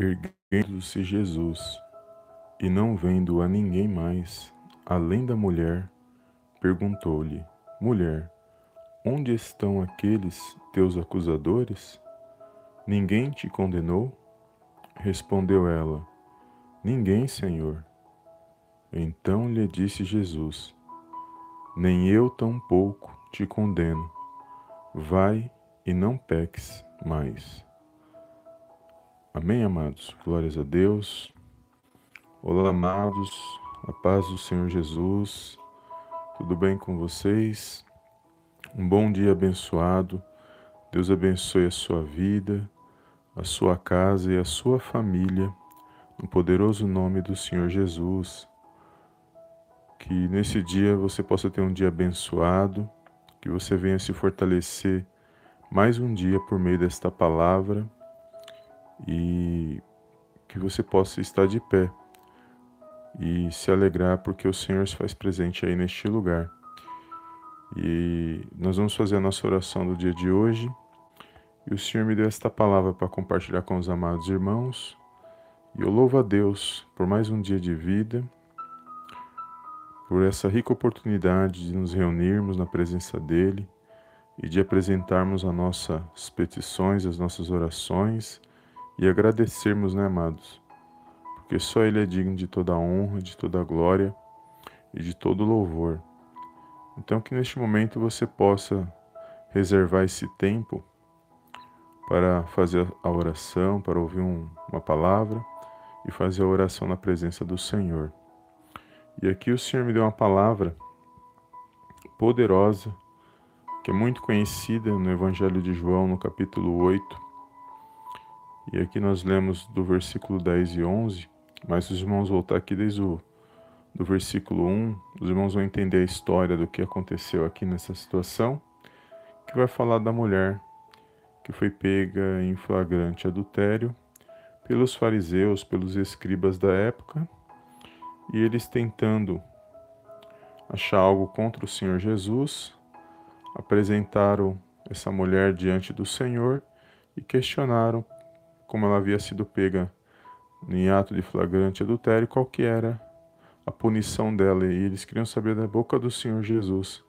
Erguendo-se Jesus, e não vendo a ninguém mais, além da mulher, perguntou-lhe: Mulher, onde estão aqueles teus acusadores? Ninguém te condenou? Respondeu ela: Ninguém, Senhor. Então lhe disse Jesus: Nem eu tampouco te condeno. Vai e não peques mais. Amém, amados? Glórias a Deus. Olá, amados. A paz do Senhor Jesus. Tudo bem com vocês? Um bom dia abençoado. Deus abençoe a sua vida, a sua casa e a sua família, no poderoso nome do Senhor Jesus. Que nesse dia você possa ter um dia abençoado, que você venha se fortalecer mais um dia por meio desta palavra e que você possa estar de pé e se alegrar porque o Senhor se faz presente aí neste lugar. E nós vamos fazer a nossa oração do dia de hoje. E o Senhor me deu esta palavra para compartilhar com os amados irmãos. E eu louvo a Deus por mais um dia de vida, por essa rica oportunidade de nos reunirmos na presença dEle e de apresentarmos as nossas petições, as nossas orações e agradecermos, né, amados? Porque só Ele é digno de toda honra, de toda glória e de todo louvor. Então, que neste momento você possa reservar esse tempo para fazer a oração, para ouvir um, uma palavra e fazer a oração na presença do Senhor. E aqui o Senhor me deu uma palavra poderosa, que é muito conhecida no Evangelho de João, no capítulo 8, e aqui nós lemos do versículo 10 e 11, mas os irmãos voltar aqui desde o do versículo 1, os irmãos vão entender a história do que aconteceu aqui nessa situação, que vai falar da mulher que foi pega em flagrante adultério pelos fariseus, pelos escribas da época, e eles tentando achar algo contra o Senhor Jesus, apresentaram essa mulher diante do Senhor e questionaram como ela havia sido pega em ato de flagrante adultério, qual que era a punição dela. E eles queriam saber da boca do Senhor Jesus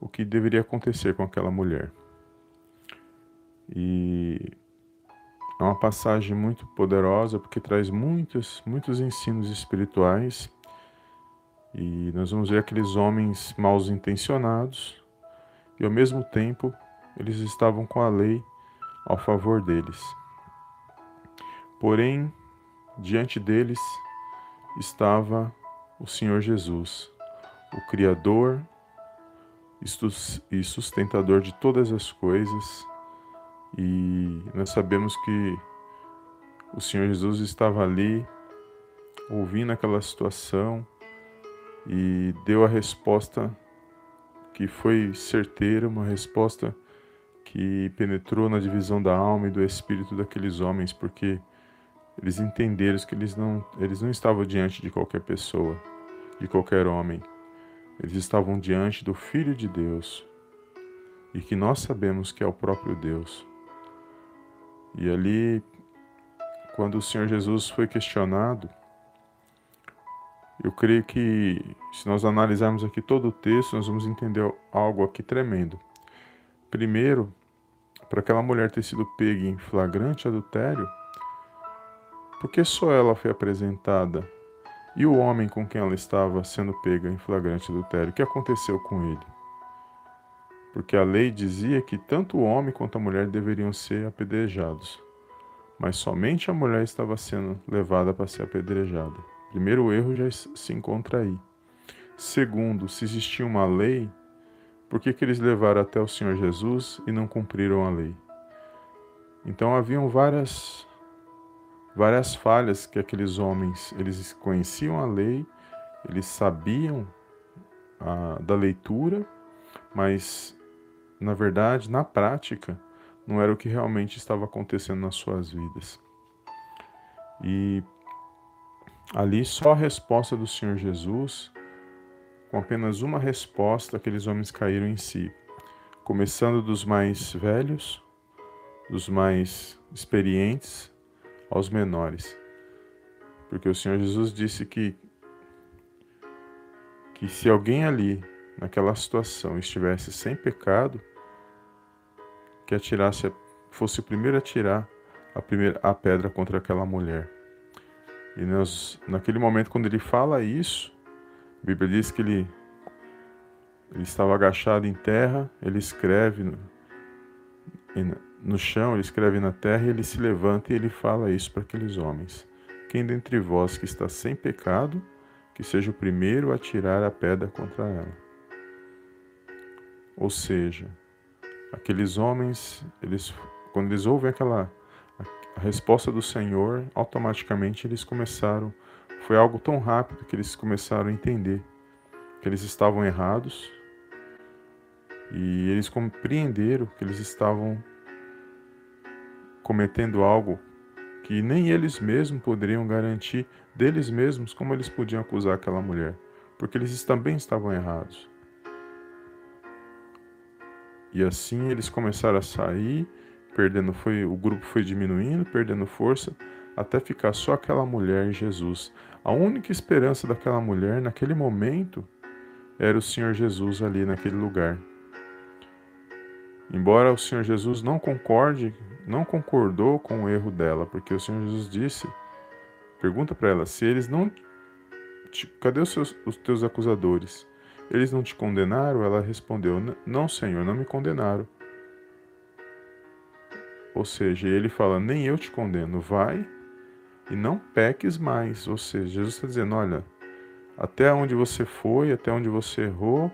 o que deveria acontecer com aquela mulher. E é uma passagem muito poderosa porque traz muitos, muitos ensinos espirituais. E nós vamos ver aqueles homens mal intencionados e ao mesmo tempo eles estavam com a lei ao favor deles. Porém, diante deles estava o Senhor Jesus, o Criador e sustentador de todas as coisas, e nós sabemos que o Senhor Jesus estava ali, ouvindo aquela situação e deu a resposta que foi certeira, uma resposta que penetrou na divisão da alma e do espírito daqueles homens, porque eles entenderam que eles não, eles não estavam diante de qualquer pessoa, de qualquer homem. Eles estavam diante do Filho de Deus e que nós sabemos que é o próprio Deus. E ali, quando o Senhor Jesus foi questionado, eu creio que se nós analisarmos aqui todo o texto, nós vamos entender algo aqui tremendo. Primeiro, para aquela mulher ter sido pega em flagrante adultério, porque só ela foi apresentada e o homem com quem ela estava sendo pega em flagrante adultério, o que aconteceu com ele? Porque a lei dizia que tanto o homem quanto a mulher deveriam ser apedrejados, mas somente a mulher estava sendo levada para ser apedrejada. Primeiro o erro já se encontra aí. Segundo, se existia uma lei, por que, que eles levaram até o Senhor Jesus e não cumpriram a lei? Então haviam várias várias falhas que aqueles homens, eles conheciam a lei, eles sabiam a, da leitura, mas na verdade, na prática, não era o que realmente estava acontecendo nas suas vidas. E ali só a resposta do Senhor Jesus, com apenas uma resposta, aqueles homens caíram em si, começando dos mais velhos, dos mais experientes, aos menores. Porque o Senhor Jesus disse que que se alguém ali, naquela situação, estivesse sem pecado, que atirasse, fosse o primeiro a tirar a primeira a pedra contra aquela mulher. E nós, naquele momento, quando ele fala isso, a Bíblia diz que ele, ele estava agachado em terra, ele escreve no, chão, ele escreve na terra, e ele se levanta e ele fala isso para aqueles homens. Quem dentre vós que está sem pecado, que seja o primeiro a tirar a pedra contra ela. Ou seja, aqueles homens, eles, quando eles ouvem aquela a resposta do Senhor, automaticamente eles começaram, foi algo tão rápido que eles começaram a entender que eles estavam errados e eles compreenderam que eles estavam cometendo algo que nem eles mesmos poderiam garantir deles mesmos como eles podiam acusar aquela mulher, porque eles também estavam errados. E assim eles começaram a sair perdendo foi o grupo foi diminuindo, perdendo força, até ficar só aquela mulher e Jesus. A única esperança daquela mulher naquele momento era o Senhor Jesus ali naquele lugar. Embora o Senhor Jesus não concorde, não concordou com o erro dela, porque o Senhor Jesus disse, pergunta para ela se eles não te, cadê os, seus, os teus acusadores? Eles não te condenaram? Ela respondeu: Não, Senhor, não me condenaram. Ou seja, ele fala: Nem eu te condeno, vai e não peques mais. Ou seja, Jesus está dizendo: Olha, até onde você foi, até onde você errou,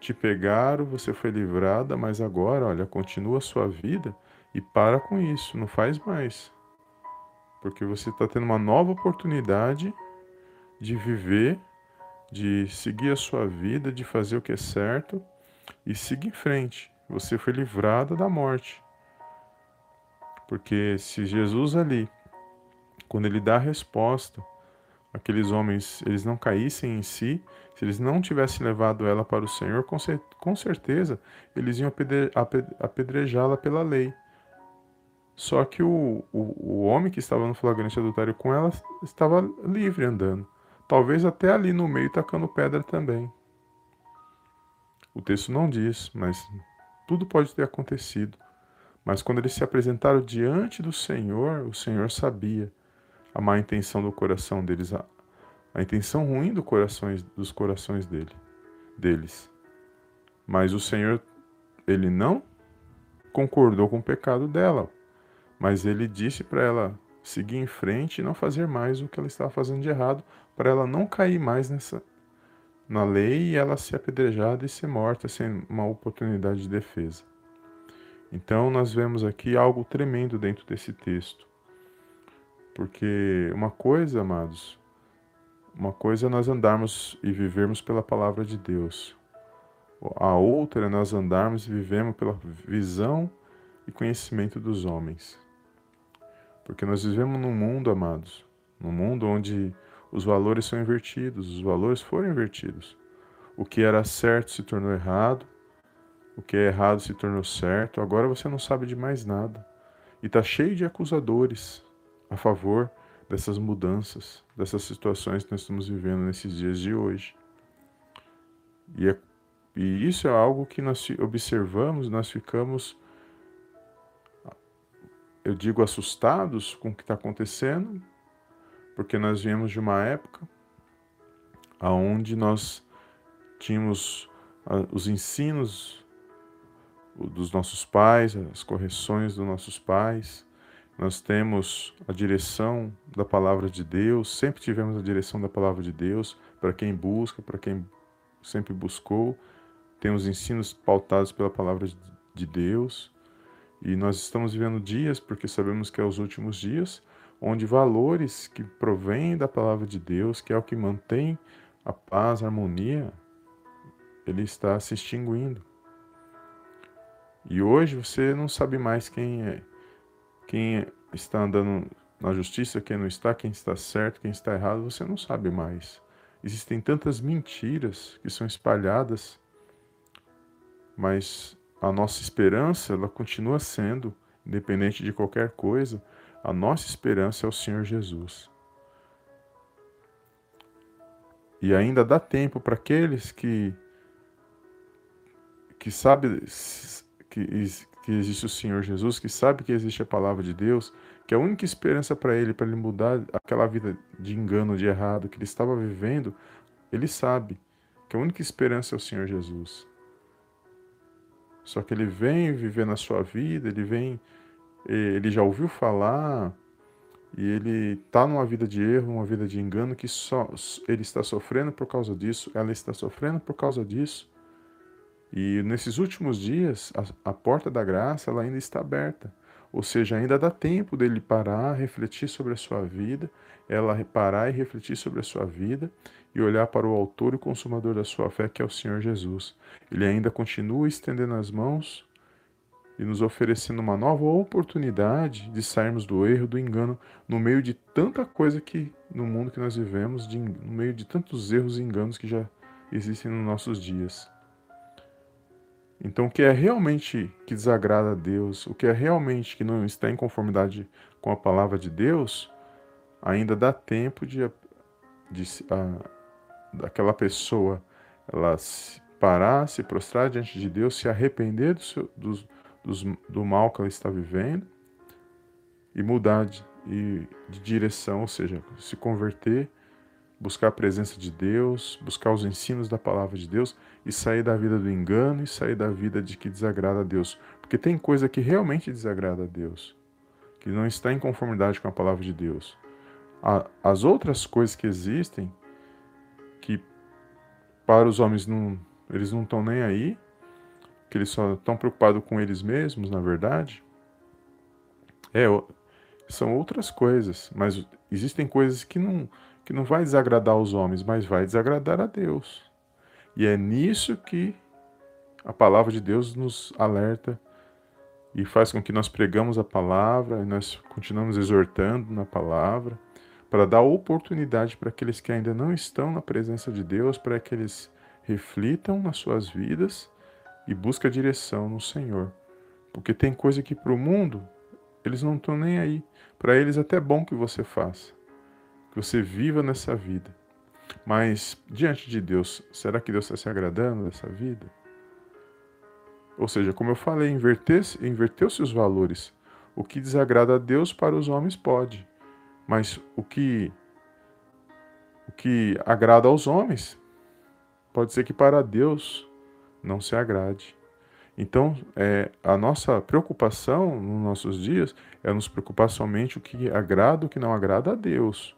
te pegaram, você foi livrada, mas agora, olha, continua a sua vida e para com isso, não faz mais. Porque você está tendo uma nova oportunidade de viver, de seguir a sua vida, de fazer o que é certo e seguir em frente. Você foi livrada da morte. Porque se Jesus ali, quando ele dá a resposta, aqueles homens, eles não caíssem em si, se eles não tivessem levado ela para o Senhor, com certeza eles iam apedrejá-la pela lei. Só que o, o, o homem que estava no flagrante adultério com ela estava livre andando. Talvez até ali no meio tacando pedra também. O texto não diz, mas tudo pode ter acontecido. Mas quando eles se apresentaram diante do Senhor, o Senhor sabia a má intenção do coração deles, a, a intenção ruim do corações, dos corações dele, deles. Mas o Senhor, ele não concordou com o pecado dela, mas ele disse para ela seguir em frente e não fazer mais o que ela estava fazendo de errado, para ela não cair mais nessa na lei e ela ser apedrejada e ser morta sem uma oportunidade de defesa. Então, nós vemos aqui algo tremendo dentro desse texto. Porque uma coisa, amados, uma coisa é nós andarmos e vivermos pela palavra de Deus. A outra é nós andarmos e vivemos pela visão e conhecimento dos homens. Porque nós vivemos num mundo, amados, num mundo onde os valores são invertidos, os valores foram invertidos. O que era certo se tornou errado, o que é errado se tornou certo, agora você não sabe de mais nada. E está cheio de acusadores a favor dessas mudanças, dessas situações que nós estamos vivendo nesses dias de hoje. E, é, e isso é algo que nós observamos, nós ficamos, eu digo, assustados com o que está acontecendo, porque nós viemos de uma época onde nós tínhamos os ensinos dos nossos pais, as correções dos nossos pais. Nós temos a direção da palavra de Deus, sempre tivemos a direção da palavra de Deus para quem busca, para quem sempre buscou. Temos ensinos pautados pela palavra de Deus. E nós estamos vivendo dias, porque sabemos que é os últimos dias, onde valores que provêm da palavra de Deus, que é o que mantém a paz, a harmonia, ele está se extinguindo. E hoje você não sabe mais quem é, quem está andando na justiça, quem não está, quem está certo, quem está errado, você não sabe mais. Existem tantas mentiras que são espalhadas, mas a nossa esperança, ela continua sendo, independente de qualquer coisa, A nossa esperança é o Senhor Jesus. E ainda dá tempo para aqueles que que sabe que, que existe o Senhor Jesus, que sabe que existe a palavra de Deus, que a única esperança para ele, para ele mudar aquela vida de engano, de errado que ele estava vivendo, ele sabe que a única esperança é o Senhor Jesus. Só que ele vem viver na sua vida, ele vem, ele já ouviu falar e ele está numa vida de erro, uma vida de engano que só ele está sofrendo por causa disso, ela está sofrendo por causa disso. E nesses últimos dias, a, a porta da graça ela ainda está aberta. Ou seja, ainda dá tempo dele parar, refletir sobre a sua vida, ela parar e refletir sobre a sua vida e olhar para o autor e consumador da sua fé, que é o Senhor Jesus. Ele ainda continua estendendo as mãos e nos oferecendo uma nova oportunidade de sairmos do erro, do engano, no meio de tanta coisa que no mundo que nós vivemos, de, no meio de tantos erros e enganos que já existem nos nossos dias. Então, o que é realmente que desagrada a Deus, o que é realmente que não está em conformidade com a palavra de Deus, ainda dá tempo de, de a, daquela pessoa ela se parar, se prostrar diante de Deus, se arrepender do, seu, do, do, do mal que ela está vivendo e mudar de, de direção, ou seja, se converter buscar a presença de Deus, buscar os ensinos da palavra de Deus e sair da vida do engano e sair da vida de que desagrada a Deus. Porque tem coisa que realmente desagrada a Deus, que não está em conformidade com a palavra de Deus. As outras coisas que existem, que para os homens não, eles não estão nem aí, que eles só estão preocupados com eles mesmos, na verdade, é, são outras coisas, mas existem coisas que não que não vai desagradar os homens, mas vai desagradar a Deus. E é nisso que a palavra de Deus nos alerta e faz com que nós pregamos a palavra e nós continuamos exortando na palavra para dar oportunidade para aqueles que ainda não estão na presença de Deus, para que eles reflitam nas suas vidas e busquem a direção no Senhor. Porque tem coisa que para o mundo eles não estão nem aí. Para eles é até bom que você faça que você viva nessa vida. Mas diante de Deus, será que Deus está se agradando dessa vida? Ou seja, como eu falei, inverter-se inverteu os valores. O que desagrada a Deus para os homens pode, mas o que o que agrada aos homens pode ser que para Deus não se agrade. Então, é, a nossa preocupação nos nossos dias é nos preocupar somente o que agrada, o que não agrada a Deus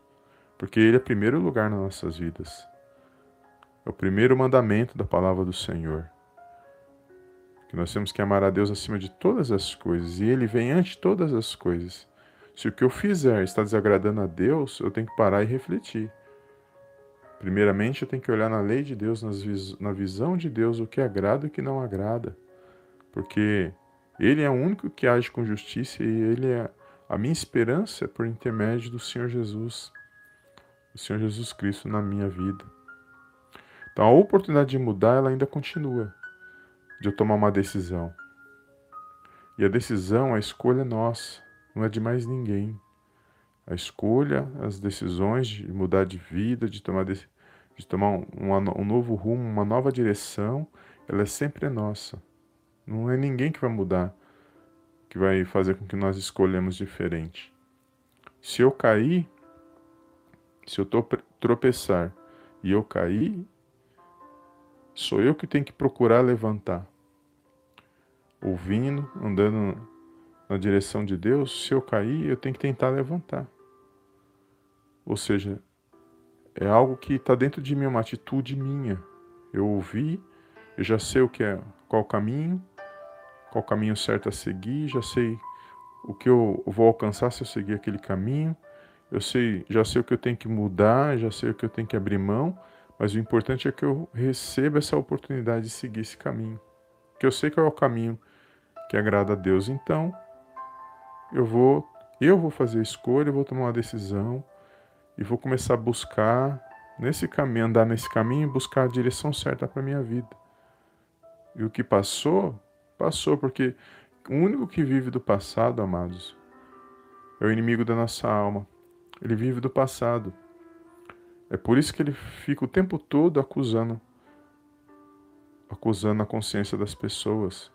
porque Ele é primeiro lugar nas nossas vidas. É o primeiro mandamento da palavra do Senhor. Que nós temos que amar a Deus acima de todas as coisas, e Ele vem ante todas as coisas. Se o que eu fizer está desagradando a Deus, eu tenho que parar e refletir. Primeiramente, eu tenho que olhar na lei de Deus, na visão de Deus, o que agrada e o que não agrada. Porque Ele é o único que age com justiça e Ele é a minha esperança por intermédio do Senhor Jesus o Senhor Jesus Cristo na minha vida. Então a oportunidade de mudar ela ainda continua, de eu tomar uma decisão. E a decisão, a escolha é nossa, não é de mais ninguém. A escolha, as decisões de mudar de vida, de tomar, de, de tomar um, um novo rumo, uma nova direção, ela é sempre nossa. Não é ninguém que vai mudar, que vai fazer com que nós escolhemos diferente. Se eu cair, se eu tropeçar e eu cair, sou eu que tenho que procurar levantar. Ouvindo, andando na direção de Deus, se eu cair, eu tenho que tentar levantar. Ou seja, é algo que está dentro de mim, uma atitude minha. Eu ouvi, eu já sei o que é, qual o caminho, qual o caminho certo a seguir, já sei o que eu vou alcançar se eu seguir aquele caminho eu sei, já sei o que eu tenho que mudar, já sei o que eu tenho que abrir mão, mas o importante é que eu receba essa oportunidade de seguir esse caminho. Que eu sei qual é o caminho que agrada a Deus. Então, eu vou, eu vou fazer a escolha, eu vou tomar uma decisão e vou começar a buscar nesse caminho, andar nesse caminho buscar a direção certa para minha vida. E o que passou, passou, porque o único que vive do passado, amados, é o inimigo da nossa alma. Ele vive do passado. É por isso que ele fica o tempo todo acusando acusando a consciência das pessoas.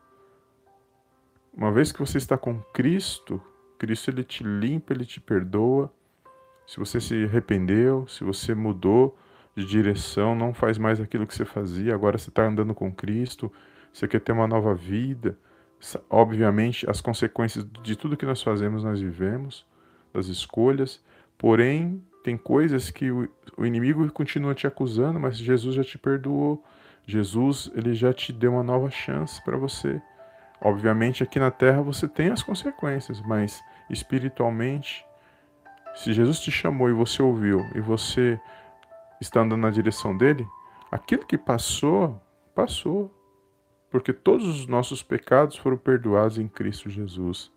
Uma vez que você está com Cristo, Cristo ele te limpa, ele te perdoa. Se você se arrependeu, se você mudou de direção, não faz mais aquilo que você fazia, agora você está andando com Cristo, você quer ter uma nova vida. Obviamente, as consequências de tudo que nós fazemos, nós vivemos, das escolhas, porém, tem coisas que o, o inimigo continua te acusando, mas Jesus já te perdoou. Jesus, ele já te deu uma nova chance para você. Obviamente, aqui na terra você tem as consequências, mas espiritualmente, se Jesus te chamou e você ouviu e você está andando na direção dele, aquilo que passou, passou. Porque todos os nossos pecados foram perdoados em Cristo Jesus.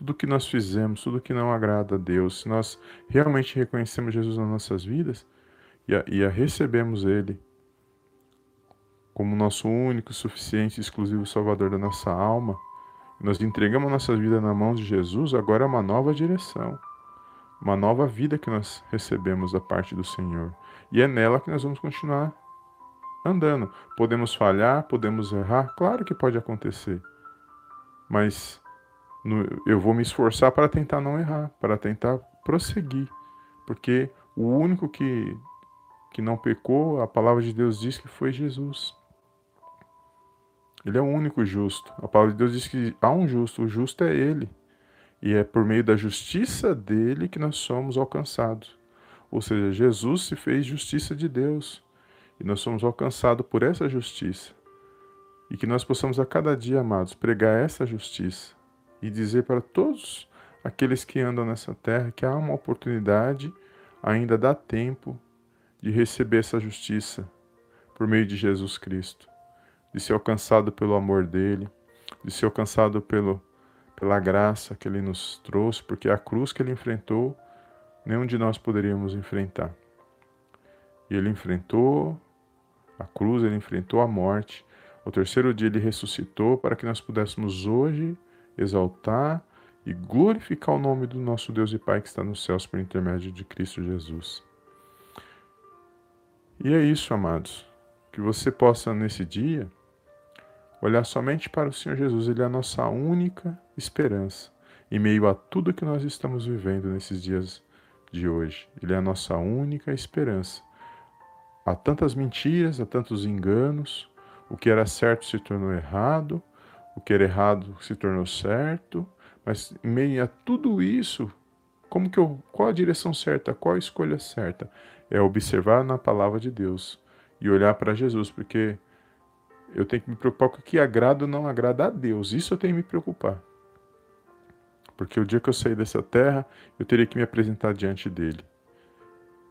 Tudo que nós fizemos, tudo que não agrada a Deus, se nós realmente reconhecemos Jesus nas nossas vidas e a, e a recebemos Ele como nosso único, suficiente, exclusivo Salvador da nossa alma, nós entregamos nossa vida na mão de Jesus, agora é uma nova direção, uma nova vida que nós recebemos da parte do Senhor. E é nela que nós vamos continuar andando. Podemos falhar, podemos errar, claro que pode acontecer. Mas no, eu vou me esforçar para tentar não errar, para tentar prosseguir. Porque o único que, que não pecou, a palavra de Deus diz que foi Jesus. Ele é o único justo. A palavra de Deus diz que há um justo, o justo é ele. E é por meio da justiça dele que nós somos alcançados. Ou seja, Jesus se fez justiça de Deus. E nós somos alcançados por essa justiça. E que nós possamos a cada dia, amados, pregar essa justiça e dizer para todos aqueles que andam nessa terra que há uma oportunidade, ainda dá tempo de receber essa justiça por meio de Jesus Cristo de ser alcançado pelo amor dele, de ser alcançado pelo, pela graça que ele nos trouxe, porque a cruz que ele enfrentou, nenhum de nós poderíamos enfrentar. E ele enfrentou a cruz, ele enfrentou a morte. O terceiro dia ele ressuscitou para que nós pudéssemos hoje exaltar e glorificar o nome do nosso Deus e Pai que está nos céus por intermédio de Cristo Jesus. E é isso, amados. Que você possa nesse dia Olhar somente para o Senhor Jesus, Ele é a nossa única esperança em meio a tudo que nós estamos vivendo nesses dias de hoje. Ele é a nossa única esperança. Há tantas mentiras, há tantos enganos, o que era certo se tornou errado, o que era errado se tornou certo, mas em meio a tudo isso, como que eu, qual a direção certa, qual a escolha certa? É observar na palavra de Deus e olhar para Jesus, porque eu tenho que me preocupar com o que agrada ou não agrada a Deus. Isso eu tenho que me preocupar. Porque o dia que eu sair dessa terra, eu teria que me apresentar diante dele.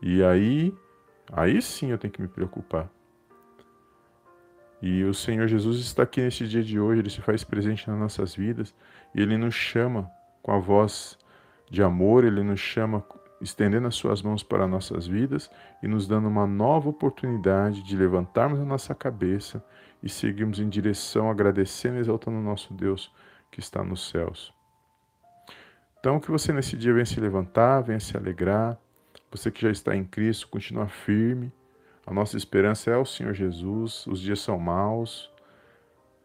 E aí, aí sim eu tenho que me preocupar. E o Senhor Jesus está aqui neste dia de hoje, ele se faz presente nas nossas vidas e ele nos chama com a voz de amor, ele nos chama estendendo as suas mãos para nossas vidas e nos dando uma nova oportunidade de levantarmos a nossa cabeça e seguirmos em direção, agradecendo e exaltando o nosso Deus que está nos céus. Então, que você nesse dia venha se levantar, venha se alegrar. Você que já está em Cristo, continua firme. A nossa esperança é o Senhor Jesus. Os dias são maus.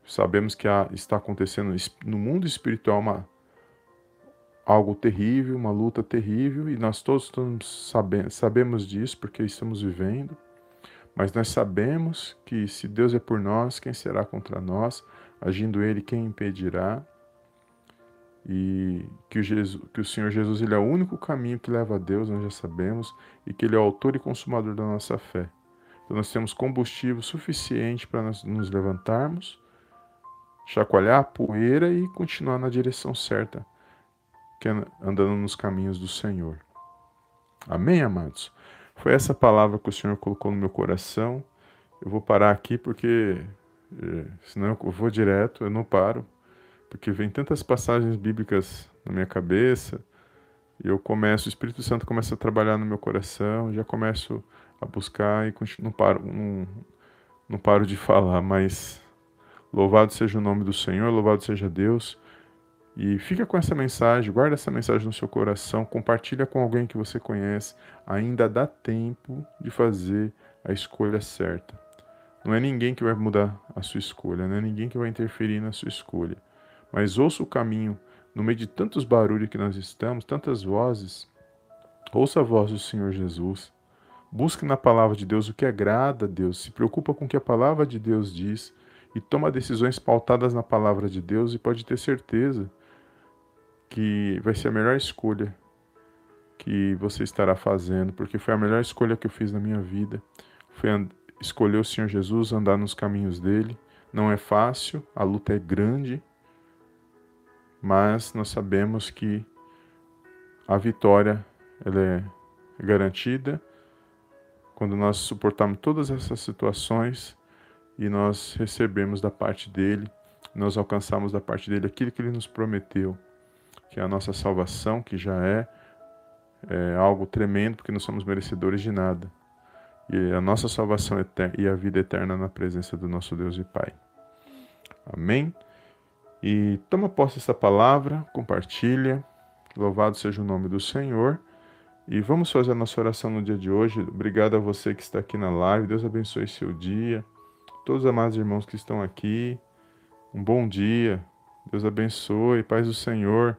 Sabemos que há, está acontecendo no mundo espiritual uma, algo terrível, uma luta terrível, e nós todos sabemos, sabemos disso porque estamos vivendo. Mas nós sabemos que se Deus é por nós, quem será contra nós? Agindo Ele, quem impedirá? E que o, Jesus, que o Senhor Jesus ele é o único caminho que leva a Deus, nós já sabemos, e que Ele é o autor e consumador da nossa fé. Então nós temos combustível suficiente para nos levantarmos, chacoalhar a poeira e continuar na direção certa, que é andando nos caminhos do Senhor. Amém, amados? Foi essa palavra que o Senhor colocou no meu coração. Eu vou parar aqui porque eh, senão eu vou direto, eu não paro, porque vem tantas passagens bíblicas na minha cabeça, e eu começo, o Espírito Santo começa a trabalhar no meu coração, já começo a buscar e continuo, não paro, não, não paro de falar, mas louvado seja o nome do Senhor, louvado seja Deus, E fica com essa mensagem, guarda essa mensagem no seu coração, compartilha com alguém que você conhece. Ainda dá tempo de fazer a escolha certa. Não é ninguém que vai mudar a sua escolha, não é ninguém que vai interferir na sua escolha. Mas ouça o caminho, no meio de tantos barulhos que nós estamos, tantas vozes. Ouça a voz do Senhor Jesus. Busque na palavra de Deus o que agrada a Deus. Se preocupa com o que a palavra de Deus diz e toma decisões pautadas na palavra de Deus e pode ter certeza que vai ser a melhor escolha que você estará fazendo, porque foi a melhor escolha que eu fiz na minha vida. Foi escolher o Senhor Jesus, andar nos caminhos dele. Não é fácil, a luta é grande, mas nós sabemos que a vitória ela é garantida quando nós suportamos todas essas situações e nós recebemos da parte dele, nós alcançamos da parte dele aquilo que ele nos prometeu que é a nossa salvação, que já é, é algo tremendo, porque não somos merecedores de nada. E a nossa salvação eterna, e a vida eterna na presença do nosso Deus e Pai. Amém? E toma posse dessa palavra, compartilha. Louvado seja o nome do Senhor. E vamos fazer a nossa oração no dia de hoje. Obrigado a você que está aqui na live. Deus abençoe seu dia. Todos os amados irmãos que estão aqui. Um bom dia. Deus abençoe. Paz do Senhor.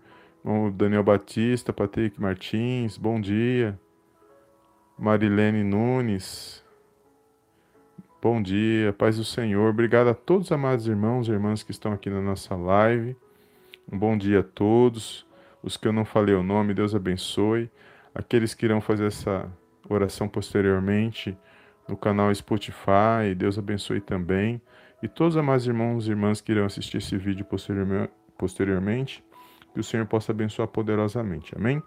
Daniel Batista, Patrick Martins, bom dia. Marilene Nunes, bom dia, paz do Senhor. Obrigado a todos os amados irmãos e irmãs que estão aqui na nossa live. Um bom dia a todos. Os que eu não falei o nome, Deus abençoe. Aqueles que irão fazer essa oração posteriormente no canal Spotify, Deus abençoe também. E todos os amados irmãos e irmãs que irão assistir esse vídeo posteriormente, que o Senhor possa abençoar poderosamente. Amém?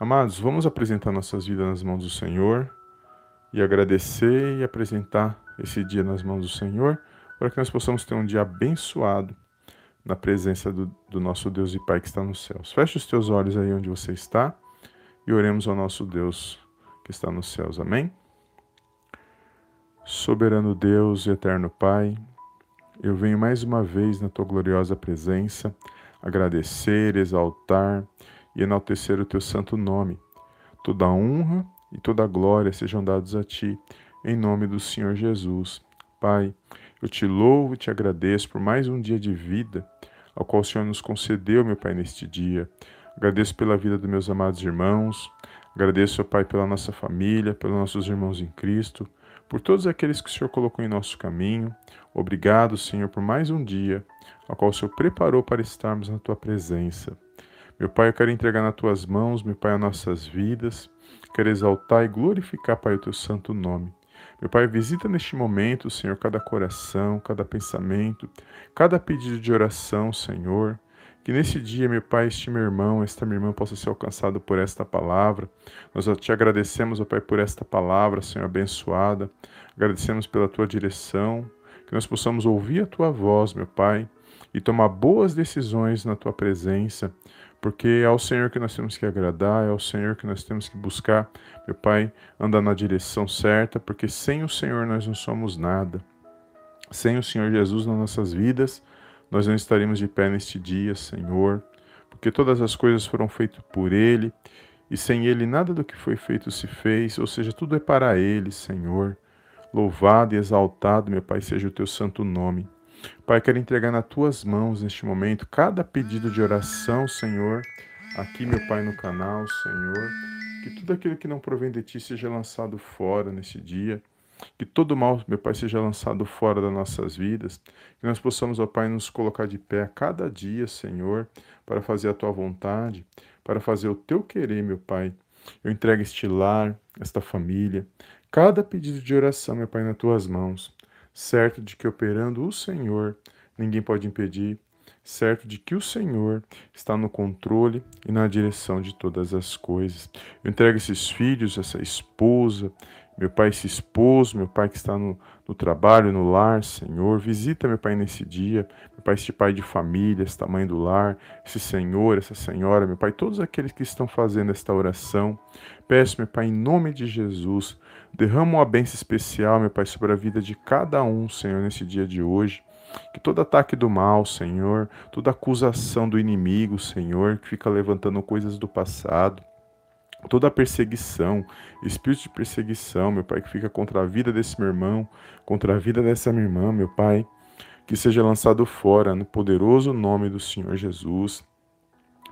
Amados, vamos apresentar nossas vidas nas mãos do Senhor e agradecer e apresentar esse dia nas mãos do Senhor para que nós possamos ter um dia abençoado na presença do, do nosso Deus e Pai que está nos céus. Feche os teus olhos aí onde você está e oremos ao nosso Deus que está nos céus. Amém? Soberano Deus e eterno Pai, eu venho mais uma vez na tua gloriosa presença agradecer, exaltar e enaltecer o teu santo nome. Toda honra e toda glória sejam dados a ti, em nome do Senhor Jesus. Pai, eu te louvo e te agradeço por mais um dia de vida, ao qual o Senhor nos concedeu, meu Pai, neste dia. Agradeço pela vida dos meus amados irmãos, agradeço, Pai, pela nossa família, pelos nossos irmãos em Cristo, por todos aqueles que o Senhor colocou em nosso caminho. Obrigado, Senhor, por mais um dia a qual o Senhor preparou para estarmos na tua presença. Meu Pai, eu quero entregar nas tuas mãos, meu Pai, as nossas vidas. Quero exaltar e glorificar, Pai, o teu santo nome. Meu Pai, visita neste momento, Senhor, cada coração, cada pensamento, cada pedido de oração, Senhor. Que nesse dia, meu Pai, este meu irmão, esta minha irmã possa ser alcançado por esta palavra. Nós te agradecemos, ó Pai, por esta palavra, Senhor, abençoada. Agradecemos pela tua direção. Que nós possamos ouvir a tua voz, meu Pai e tomar boas decisões na tua presença, porque é ao Senhor que nós temos que agradar, é ao Senhor que nós temos que buscar, meu Pai, andar na direção certa, porque sem o Senhor nós não somos nada. Sem o Senhor Jesus nas nossas vidas, nós não estaremos de pé neste dia, Senhor, porque todas as coisas foram feitas por Ele, e sem Ele nada do que foi feito se fez, ou seja, tudo é para Ele, Senhor. Louvado e exaltado, meu Pai, seja o teu santo nome. Pai, quero entregar nas tuas mãos neste momento cada pedido de oração, Senhor, aqui, meu Pai, no canal, Senhor. Que tudo aquilo que não provém de ti seja lançado fora neste dia. Que todo mal, meu Pai, seja lançado fora das nossas vidas. Que nós possamos, ó Pai, nos colocar de pé a cada dia, Senhor, para fazer a tua vontade, para fazer o teu querer, meu Pai. Eu entrego este lar, esta família, cada pedido de oração, meu Pai, nas tuas mãos certo de que operando o Senhor, ninguém pode impedir, certo de que o Senhor está no controle e na direção de todas as coisas. Eu entrego esses filhos, essa esposa, meu pai, esse esposo, meu pai que está no, no trabalho, no lar, Senhor. Visita, meu pai, nesse dia, meu pai, este pai de família, esta mãe do lar, esse senhor, essa senhora, meu pai, todos aqueles que estão fazendo esta oração. Peço, meu pai, em nome de Jesus, Derrama uma bênção especial, meu Pai, sobre a vida de cada um, Senhor, nesse dia de hoje. Que todo ataque do mal, Senhor, toda acusação do inimigo, Senhor, que fica levantando coisas do passado, toda perseguição, espírito de perseguição, meu Pai, que fica contra a vida desse meu irmão, contra a vida dessa minha irmã, meu Pai, que seja lançado fora no poderoso nome do Senhor Jesus,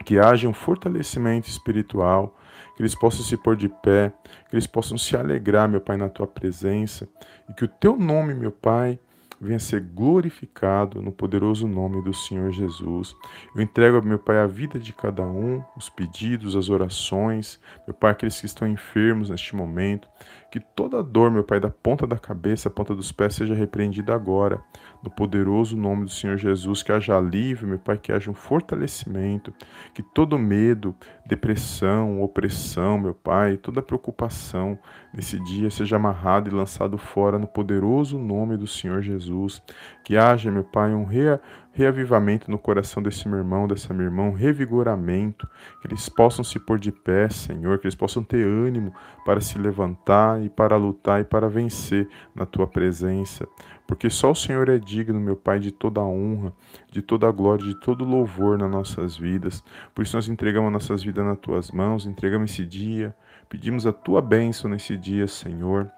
que haja um fortalecimento espiritual, que eles possam se pôr de pé, que eles possam se alegrar, meu Pai, na tua presença, e que o teu nome, meu Pai, venha ser glorificado no poderoso nome do Senhor Jesus. Eu entrego, meu Pai, a vida de cada um, os pedidos, as orações, meu Pai, aqueles que estão enfermos neste momento, que toda dor, meu Pai, da ponta da cabeça à ponta dos pés seja repreendida agora, no poderoso nome do Senhor Jesus, que haja alívio, meu Pai, que haja um fortalecimento, que todo medo, depressão, opressão, meu Pai, toda preocupação nesse dia seja amarrado e lançado fora no poderoso nome do Senhor Jesus. Que haja, meu Pai, um rea, reavivamento no coração desse meu irmão, dessa minha irmã, um revigoramento, que eles possam se pôr de pé, Senhor, que eles possam ter ânimo para se levantar e para lutar e para vencer na tua presença. Porque só o Senhor é digno, meu Pai, de toda a honra, de toda a glória, de todo louvor nas nossas vidas. Por isso nós entregamos nossas vidas nas tuas mãos, entregamos esse dia, pedimos a tua bênção nesse dia, Senhor.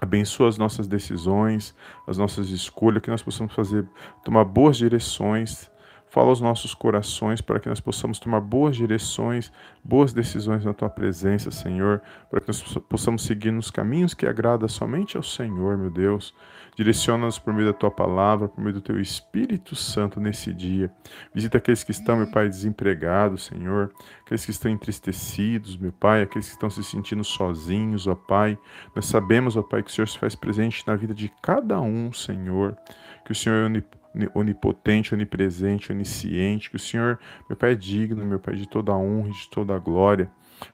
Abençoa as nossas decisões, as nossas escolhas, que nós possamos fazer, tomar boas direções. Fala aos nossos corações para que nós possamos tomar boas direções, boas decisões na tua presença, Senhor, para que nós possamos seguir nos caminhos que agrada somente ao Senhor, meu Deus. Direciona-nos por meio da tua palavra, por meio do teu Espírito Santo nesse dia. Visita aqueles que estão, meu Pai, desempregados, Senhor, aqueles que estão entristecidos, meu Pai, aqueles que estão se sentindo sozinhos, ó Pai. Nós sabemos, ó Pai, que o Senhor se faz presente na vida de cada um, Senhor, que o Senhor é onipotente, onipresente, onisciente, que o Senhor, meu Pai, é digno, meu Pai, de toda a honra e de toda a glória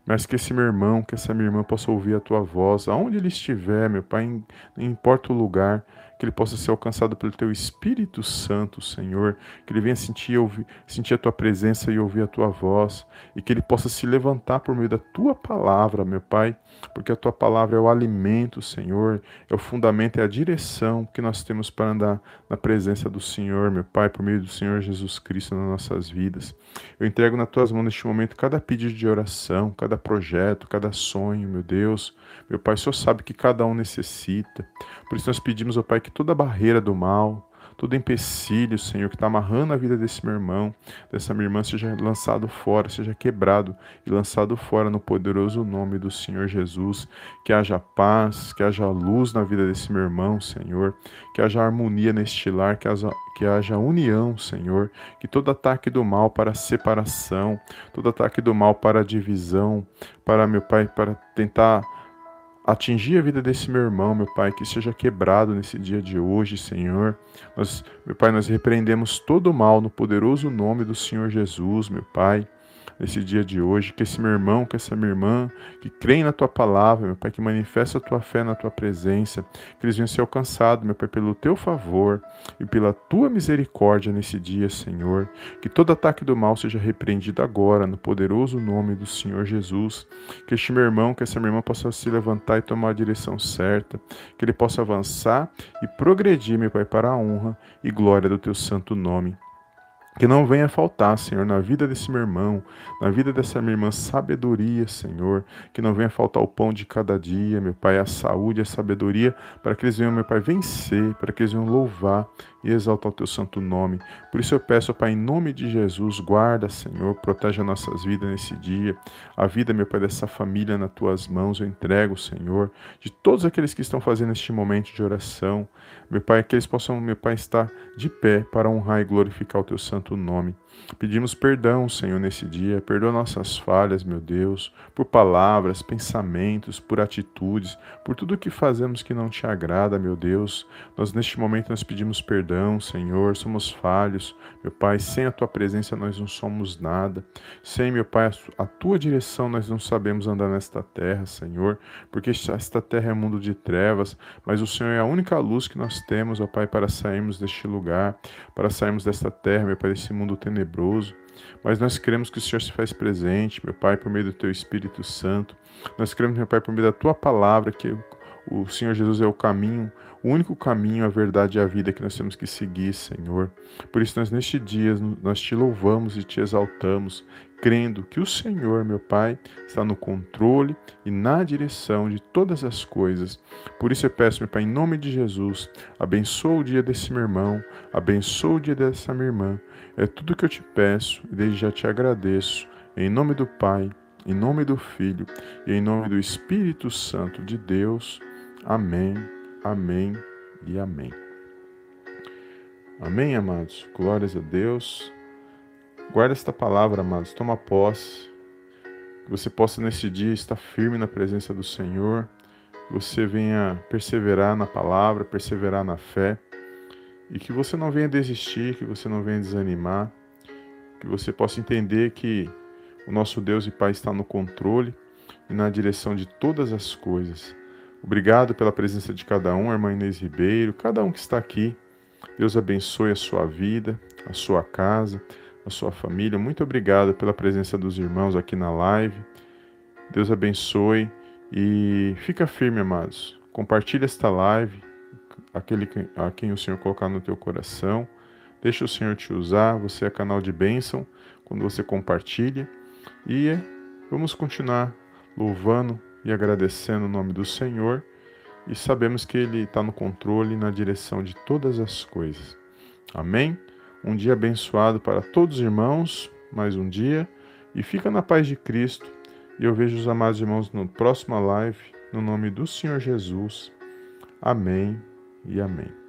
mas que esse meu irmão, que essa minha irmã possa ouvir a tua voz, aonde ele estiver, meu Pai, não importa o lugar, que ele possa ser alcançado pelo teu Espírito Santo, Senhor, que ele venha sentir, ouvir, sentir a tua presença e ouvir a tua voz, e que ele possa se levantar por meio da tua palavra, meu Pai, porque a tua palavra é o alimento, Senhor, é o fundamento, é a direção que nós temos para andar na presença do Senhor, meu Pai, por meio do Senhor Jesus Cristo nas nossas vidas. Eu entrego nas tuas mãos neste momento cada pedido de oração, cada projeto, cada sonho, meu Deus. Meu Pai, o Senhor sabe que cada um necessita. Por isso nós pedimos, ó Pai, que toda barreira do mal, todo empecilho, Senhor, que está amarrando a vida desse meu irmão, dessa minha irmã, seja lançado fora, seja quebrado e lançado fora no poderoso nome do Senhor Jesus. Que haja paz, que haja luz na vida desse meu irmão, Senhor, que haja harmonia neste lar, que haja, que haja união, Senhor, que todo ataque do mal para separação, todo ataque do mal para divisão, para, meu Pai, para tentar atingir a vida desse meu irmão, meu Pai, que seja quebrado nesse dia de hoje, Senhor. Nós, meu Pai, nós repreendemos todo o mal no poderoso nome do Senhor Jesus, meu Pai nesse dia de hoje, que esse meu irmão, que essa minha irmã, que creem na tua palavra, meu Pai, que manifesta a tua fé na tua presença, que eles venham ser alcançados, meu Pai, pelo teu favor e pela tua misericórdia nesse dia, Senhor. Que todo ataque do mal seja repreendido agora, no poderoso nome do Senhor Jesus. Que este meu irmão, que essa minha irmã possa se levantar e tomar a direção certa, que ele possa avançar e progredir, meu Pai, para a honra e glória do teu santo nome. Que não venha faltar, Senhor, na vida desse meu irmão, na vida dessa minha irmã, sabedoria, Senhor. Que não venha faltar o pão de cada dia, meu Pai, a saúde, a sabedoria, para que eles venham, meu Pai, vencer, para que eles venham louvar e exaltar o teu santo nome. Por isso eu peço, Pai, em nome de Jesus, guarda, Senhor, protege as nossas vidas nesse dia. A vida, meu Pai, dessa família nas tuas mãos eu entrego, Senhor, de todos aqueles que estão fazendo este momento de oração. Meu Pai, que eles possam, meu Pai, estar de pé para honrar e glorificar o teu santo nome. Pedimos perdão, Senhor, nesse dia. Perdoa nossas falhas, meu Deus, por palavras, pensamentos, por atitudes, por tudo que fazemos que não te agrada, meu Deus. Nós neste momento nós pedimos perdão, Senhor. Somos falhos, meu Pai. Sem a tua presença nós não somos nada. Sem, meu Pai, a tua direção nós não sabemos andar nesta terra, Senhor, porque esta terra é mundo de trevas, mas o Senhor é a única luz que nós temos, ó Pai, para sairmos deste lugar, para sairmos desta terra, meu Pai, desse mundo tenebroso tenebroso, mas nós queremos que o Senhor se faz presente, meu Pai, por meio do Teu Espírito Santo. Nós queremos, meu Pai, por meio da Tua palavra, que o Senhor Jesus é o caminho, o único caminho, a verdade e a vida que nós temos que seguir, Senhor. Por isso, nós neste dia, nós te louvamos e te exaltamos, crendo que o Senhor, meu Pai, está no controle e na direção de todas as coisas. Por isso eu peço, meu Pai, em nome de Jesus, abençoa o dia desse meu irmão, abençoa o dia dessa minha irmã. É tudo que eu te peço e desde já te agradeço. Em nome do Pai, em nome do Filho e em nome do Espírito Santo de Deus. Amém, amém e amém. Amém, amados? Glórias a Deus. Guarda esta palavra, amados. Toma posse. Que você possa nesse dia estar firme na presença do Senhor. Que você venha perseverar na palavra, perseverar na fé. E que você não venha desistir, que você não venha desanimar. Que você possa entender que o nosso Deus e Pai está no controle e na direção de todas as coisas. Obrigado pela presença de cada um, irmã Inês Ribeiro, cada um que está aqui. Deus abençoe a sua vida, a sua casa, a sua família. Muito obrigado pela presença dos irmãos aqui na live. Deus abençoe e fica firme, amados. Compartilhe esta live, aquele a quem o Senhor colocar no teu coração. Deixa o Senhor te usar. Você é canal de bênção quando você compartilha. E vamos continuar louvando e agradecendo o nome do Senhor e sabemos que Ele está no controle e na direção de todas as coisas. Amém? Um dia abençoado para todos os irmãos, mais um dia, e fica na paz de Cristo. E eu vejo os amados irmãos no próximo live, no nome do Senhor Jesus. Amém e amém.